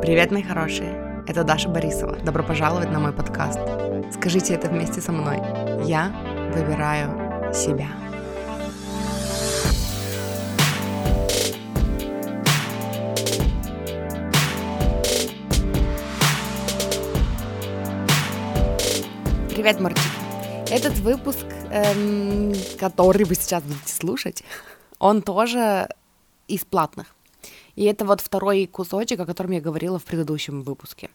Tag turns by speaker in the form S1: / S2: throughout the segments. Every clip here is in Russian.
S1: Привет, мои хорошие! Это Даша Борисова. Добро пожаловать на мой подкаст. Скажите это вместе со мной. Я выбираю себя. Привет, мартики! Этот выпуск, эм, который вы сейчас будете слушать, он тоже из платных. И это вот второй кусочек, о котором я говорила в предыдущем выпуске.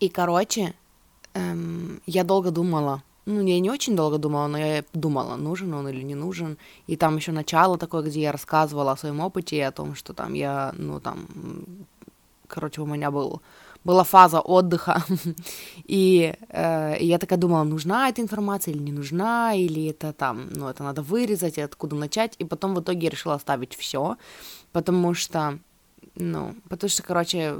S1: И, короче, эм, я долго думала, ну, я не очень долго думала, но я думала, нужен он или не нужен. И там еще начало такое, где я рассказывала о своем опыте и о том, что там я, ну, там, короче, у меня был была фаза отдыха, и э, я такая думала, нужна эта информация или не нужна, или это там, ну, это надо вырезать, откуда начать, и потом в итоге я решила оставить все, потому что, ну, потому что, короче,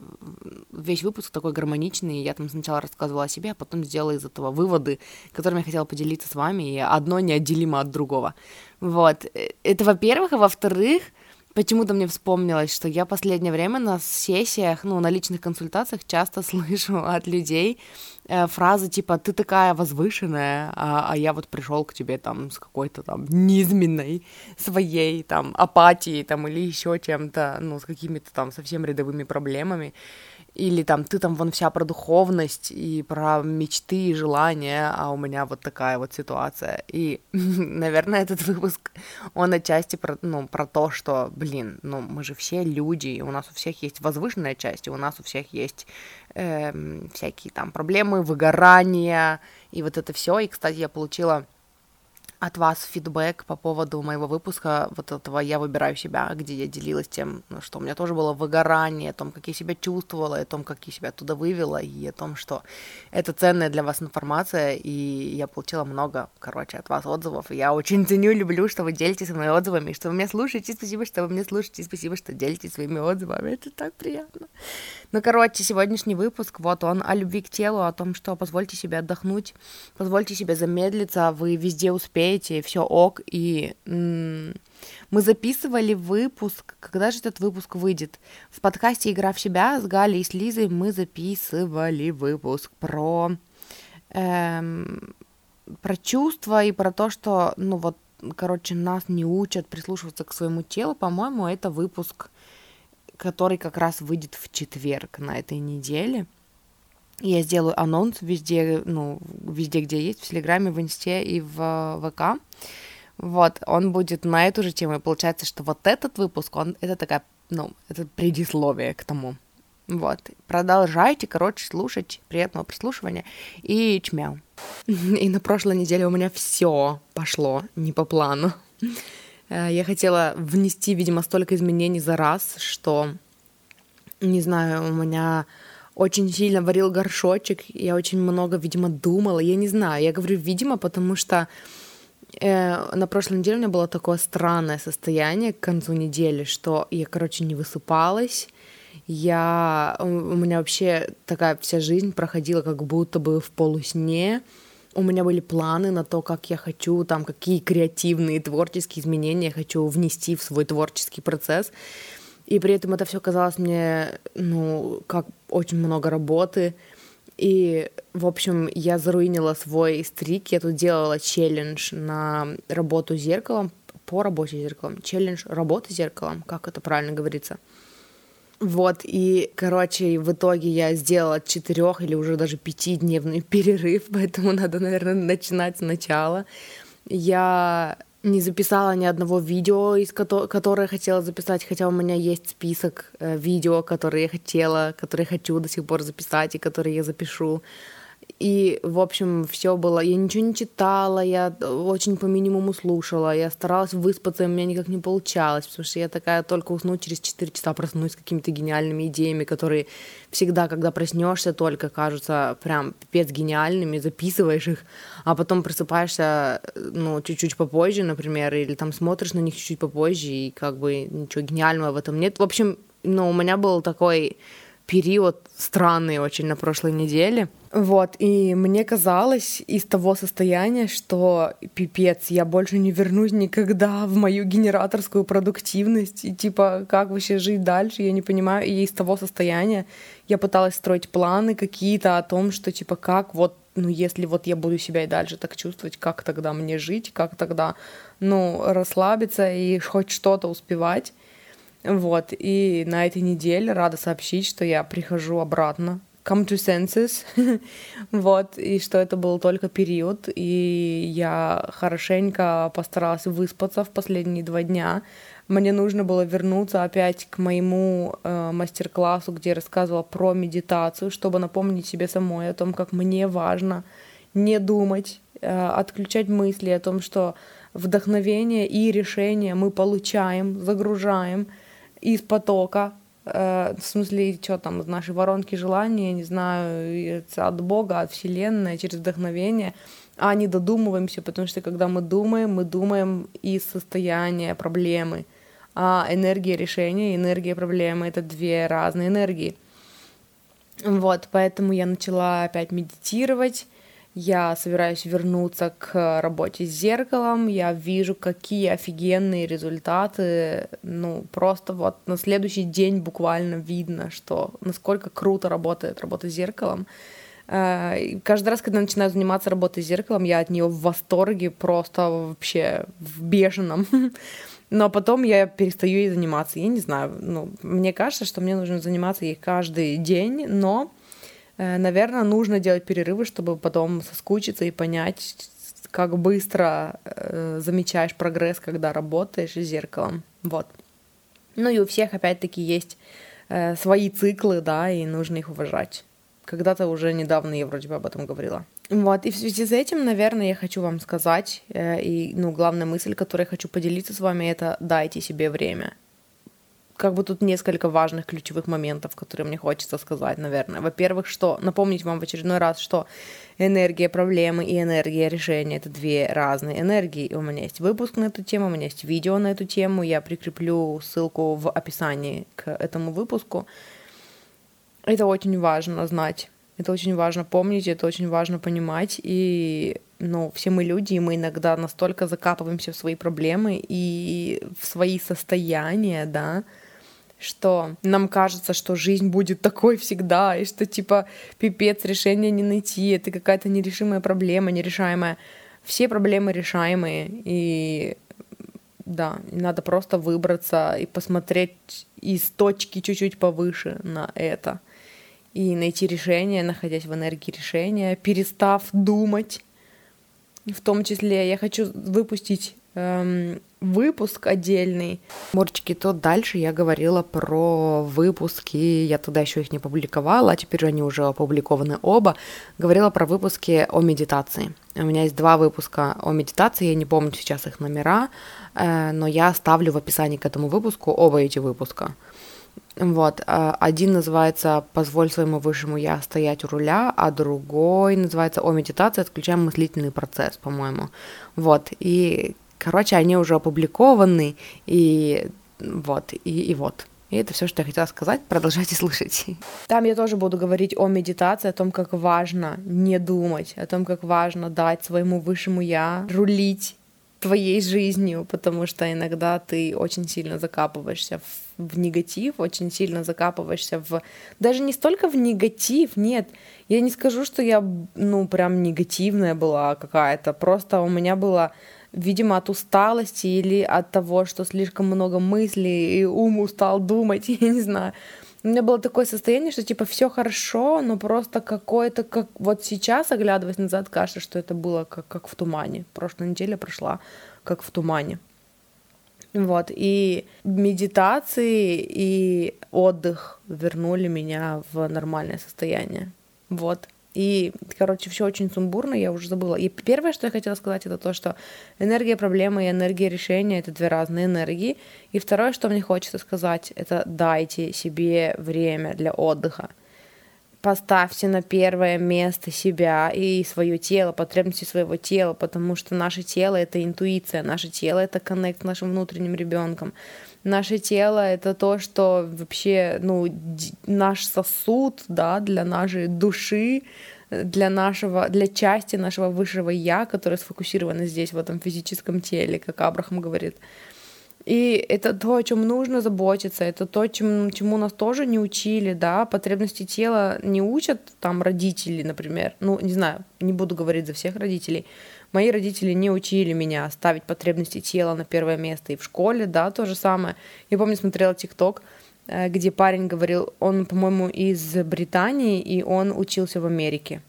S1: весь выпуск такой гармоничный, я там сначала рассказывала о себе, а потом сделала из этого выводы, которыми я хотела поделиться с вами, и одно неотделимо от другого. Вот, э, это во-первых, а во-вторых, Почему-то мне вспомнилось, что я последнее время на сессиях, ну, на личных консультациях часто слышу от людей э, фразы типа «ты такая возвышенная, а, а я вот пришел к тебе там с какой-то там низменной своей там апатией там или еще чем-то, ну, с какими-то там совсем рядовыми проблемами» или там ты там вон вся про духовность и про мечты и желания, а у меня вот такая вот ситуация. И, наверное, этот выпуск, он отчасти про, ну, про то, что, блин, ну мы же все люди, и у нас у всех есть возвышенная часть, и у нас у всех есть э, всякие там проблемы, выгорания, и вот это все. И, кстати, я получила от вас фидбэк по поводу моего выпуска вот этого «Я выбираю себя», где я делилась тем, ну, что у меня тоже было выгорание, о том, как я себя чувствовала, о том, как я себя оттуда вывела, и о том, что это ценная для вас информация, и я получила много, короче, от вас отзывов, и я очень ценю, люблю, что вы делитесь со отзывами, что вы меня слушаете, спасибо, что вы меня слушаете, спасибо, что делитесь своими отзывами, это так приятно. Ну, короче, сегодняшний выпуск, вот он, о любви к телу, о том, что позвольте себе отдохнуть, позвольте себе замедлиться, вы везде успеете, все ок, и мы записывали выпуск, когда же этот выпуск выйдет? В подкасте «Игра в себя» с Галей и с Лизой мы записывали выпуск про, эм, про чувства и про то, что, ну вот, короче, нас не учат прислушиваться к своему телу, по-моему, это выпуск который как раз выйдет в четверг на этой неделе. Я сделаю анонс везде, ну, везде, где есть, в Телеграме, в Инсте и в ВК. Вот, он будет на эту же тему. И получается, что вот этот выпуск, он, это такая, ну, это предисловие к тому. Вот, продолжайте, короче, слушать, приятного прослушивания и чмяу. И на прошлой неделе у меня все пошло не по плану. Э, я хотела внести, видимо, столько изменений за раз, что, не знаю, у меня очень сильно варил горшочек, я очень много, видимо, думала, я не знаю, я говорю «видимо», потому что э, на прошлой неделе у меня было такое странное состояние к концу недели, что я, короче, не высыпалась, я, у меня вообще такая вся жизнь проходила как будто бы в полусне, у меня были планы на то, как я хочу, там, какие креативные творческие изменения я хочу внести в свой творческий процесс. И при этом это все казалось мне, ну, как очень много работы. И, в общем, я заруинила свой стрик. Я тут делала челлендж на работу зеркалом, по работе зеркалом. Челлендж работы зеркалом, как это правильно говорится. Вот, и, короче, в итоге я сделала четырех или уже даже пятидневный перерыв, поэтому надо, наверное, начинать сначала. Я не записала ни одного видео, из ко- которое хотела записать, хотя у меня есть список э, видео, которые я хотела, которые хочу до сих пор записать и которые я запишу. И, в общем, все было. Я ничего не читала, я очень по минимуму слушала, я старалась выспаться, и у меня никак не получалось, потому что я такая только усну через 4 часа, проснусь с какими-то гениальными идеями, которые всегда, когда проснешься, только кажутся прям пипец гениальными, записываешь их, а потом просыпаешься, ну, чуть-чуть попозже, например, или там смотришь на них чуть-чуть попозже, и как бы ничего гениального в этом нет. В общем, ну, у меня был такой период странный очень на прошлой неделе. Вот, и мне казалось из того состояния, что пипец, я больше не вернусь никогда в мою генераторскую продуктивность, и типа, как вообще жить дальше, я не понимаю, и из того состояния я пыталась строить планы какие-то о том, что типа, как вот, ну, если вот я буду себя и дальше так чувствовать, как тогда мне жить, как тогда, ну, расслабиться и хоть что-то успевать. Вот, и на этой неделе рада сообщить, что я прихожу обратно, come to senses, вот, и что это был только период, и я хорошенько постаралась выспаться в последние два дня. Мне нужно было вернуться опять к моему э, мастер-классу, где я рассказывала про медитацию, чтобы напомнить себе самой о том, как мне важно не думать, э, отключать мысли о том, что вдохновение и решение мы получаем, загружаем — из потока, э, в смысле, что там, из нашей воронки желания, не знаю, от Бога, от Вселенной, через вдохновение, а не додумываемся, потому что когда мы думаем, мы думаем из состояния проблемы, а энергия решения и энергия проблемы — это две разные энергии. Вот, поэтому я начала опять медитировать, я собираюсь вернуться к работе с зеркалом, я вижу, какие офигенные результаты, ну, просто вот на следующий день буквально видно, что насколько круто работает работа с зеркалом. Э, каждый раз, когда начинаю заниматься работой с зеркалом, я от нее в восторге, просто вообще в бешеном. Но потом я перестаю ей заниматься. Я не знаю, ну, мне кажется, что мне нужно заниматься ей каждый день, но наверное, нужно делать перерывы, чтобы потом соскучиться и понять, как быстро э, замечаешь прогресс, когда работаешь с зеркалом. Вот. Ну и у всех, опять-таки, есть э, свои циклы, да, и нужно их уважать. Когда-то уже недавно я вроде бы об этом говорила. Вот, и в связи с этим, наверное, я хочу вам сказать, э, и, ну, главная мысль, которой я хочу поделиться с вами, это дайте себе время как бы тут несколько важных ключевых моментов, которые мне хочется сказать, наверное. Во-первых, что напомнить вам в очередной раз, что энергия проблемы и энергия решения это две разные энергии. И у меня есть выпуск на эту тему, у меня есть видео на эту тему. Я прикреплю ссылку в описании к этому выпуску. Это очень важно знать. Это очень важно помнить, это очень важно понимать. И ну, все мы люди, и мы иногда настолько закапываемся в свои проблемы и в свои состояния, да, что нам кажется, что жизнь будет такой всегда, и что типа пипец, решения не найти, это какая-то нерешимая проблема, нерешаемая. Все проблемы решаемые, и да, надо просто выбраться и посмотреть из точки чуть-чуть повыше на это. И найти решение, находясь в энергии решения, перестав думать. В том числе я хочу выпустить эм, выпуск отдельный. Морчики, то дальше я говорила про выпуски, я тогда еще их не публиковала, а теперь они уже опубликованы оба. Говорила про выпуски о медитации. У меня есть два выпуска о медитации, я не помню сейчас их номера, э, но я оставлю в описании к этому выпуску оба эти выпуска. Вот, э, один называется «Позволь своему высшему я стоять у руля», а другой называется «О медитации, отключаем мыслительный процесс», по-моему. Вот, и Короче, они уже опубликованы, и вот, и, и вот. И это все, что я хотела сказать. Продолжайте слушать. Там я тоже буду говорить о медитации, о том, как важно не думать, о том, как важно дать своему высшему я рулить твоей жизнью, потому что иногда ты очень сильно закапываешься в, в негатив, очень сильно закапываешься в... Даже не столько в негатив, нет. Я не скажу, что я, ну, прям негативная была какая-то. Просто у меня было видимо, от усталости или от того, что слишком много мыслей, и ум устал думать, я не знаю. У меня было такое состояние, что типа все хорошо, но просто какое-то, как вот сейчас, оглядываясь назад, кажется, что это было как, как в тумане. Прошлая неделя прошла как в тумане. Вот, и медитации и отдых вернули меня в нормальное состояние. Вот. И, короче, все очень сумбурно, я уже забыла. И первое, что я хотела сказать, это то, что энергия проблемы и энергия решения — это две разные энергии. И второе, что мне хочется сказать, это дайте себе время для отдыха. Поставьте на первое место себя и свое тело, потребности своего тела, потому что наше тело это интуиция, наше тело это коннект с нашим внутренним ребенком. Наше тело это то, что вообще, ну, наш сосуд, да, для нашей души, для нашего, для части нашего высшего я, которая сфокусирована здесь, в этом физическом теле, как Абрахам говорит. И это то, о чем нужно заботиться, это то, чем, чему нас тоже не учили, да, потребности тела не учат там родители, например, ну, не знаю, не буду говорить за всех родителей, мои родители не учили меня ставить потребности тела на первое место, и в школе, да, то же самое. Я помню, смотрела ТикТок, э, где парень говорил, он, по-моему, из Британии, и он учился в Америке.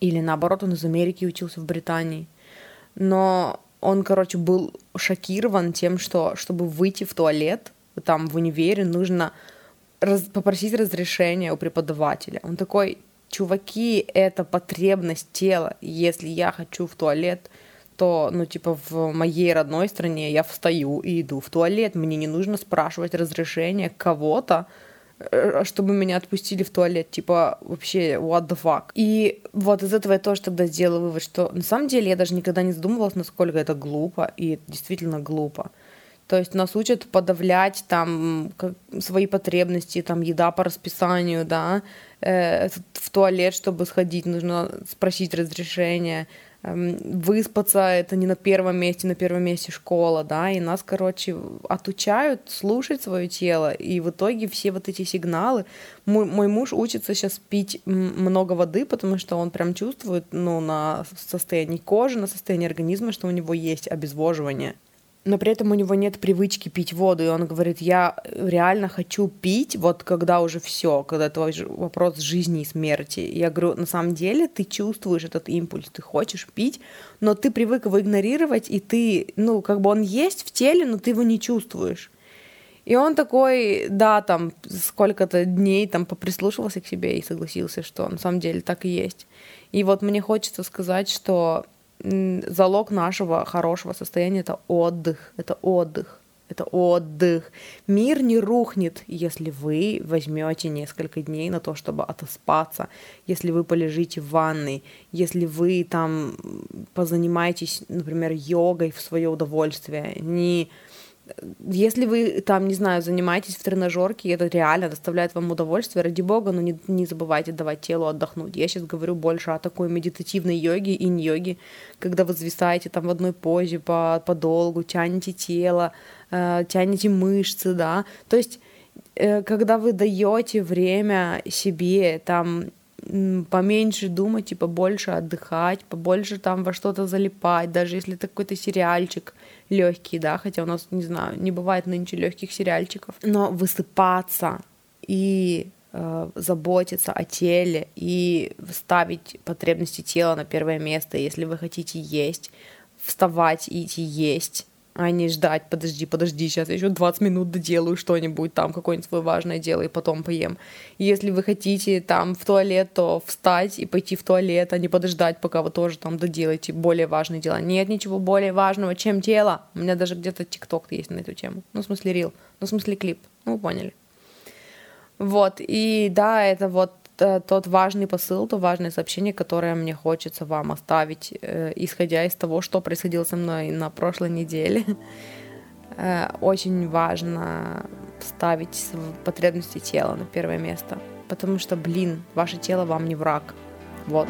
S1: Или наоборот, он из Америки учился в Британии. Но он, короче, был шокирован тем, что чтобы выйти в туалет, там в универе нужно раз, попросить разрешения у преподавателя. Он такой, чуваки, это потребность тела. Если я хочу в туалет, то, ну, типа, в моей родной стране я встаю и иду в туалет. Мне не нужно спрашивать разрешения кого-то, чтобы меня отпустили в туалет, типа, вообще, what the fuck. И вот из этого я тоже тогда сделала вывод, что на самом деле я даже никогда не задумывалась, насколько это глупо, и это действительно глупо. То есть нас учат подавлять там свои потребности, там еда по расписанию, да, э, в туалет, чтобы сходить, нужно спросить разрешение, выспаться это не на первом месте, на первом месте школа, да, и нас, короче, отучают слушать свое тело, и в итоге все вот эти сигналы, мой, мой муж учится сейчас пить много воды, потому что он прям чувствует, ну, на состоянии кожи, на состоянии организма, что у него есть обезвоживание но при этом у него нет привычки пить воду, и он говорит, я реально хочу пить, вот когда уже все, когда твой вопрос жизни и смерти. Я говорю, на самом деле ты чувствуешь этот импульс, ты хочешь пить, но ты привык его игнорировать, и ты, ну, как бы он есть в теле, но ты его не чувствуешь. И он такой, да, там, сколько-то дней там поприслушивался к себе и согласился, что на самом деле так и есть. И вот мне хочется сказать, что залог нашего хорошего состояния это отдых, это отдых, это отдых. Мир не рухнет, если вы возьмете несколько дней на то, чтобы отоспаться, если вы полежите в ванной, если вы там позанимаетесь, например, йогой в свое удовольствие, не если вы там, не знаю, занимаетесь в тренажерке, и это реально доставляет вам удовольствие, ради бога, но не, не забывайте давать телу отдохнуть. Я сейчас говорю больше о такой медитативной йоге, и йоге когда вы зависаете там в одной позе по, подолгу, тянете тело, э, тянете мышцы, да. То есть, э, когда вы даете время себе, там, поменьше думать, типа больше отдыхать, побольше там во что-то залипать, даже если это какой-то сериальчик легкий, да, хотя у нас, не знаю, не бывает нынче легких сериальчиков, но высыпаться и э, заботиться о теле и ставить потребности тела на первое место, если вы хотите есть, вставать и идти есть, а не ждать, подожди, подожди, сейчас я еще 20 минут доделаю что-нибудь, там какое-нибудь свое важное дело, и потом поем. Если вы хотите там в туалет, то встать и пойти в туалет, а не подождать, пока вы тоже там доделаете более важные дела. Нет ничего более важного, чем тело. У меня даже где-то тикток есть на эту тему. Ну, в смысле, рил. Ну, в смысле, клип. Ну, вы поняли. Вот, и да, это вот тот важный посыл, то важное сообщение, которое мне хочется вам оставить, э, исходя из того, что происходило со мной на прошлой неделе. Э, очень важно ставить потребности тела на первое место, потому что, блин, ваше тело вам не враг. Вот.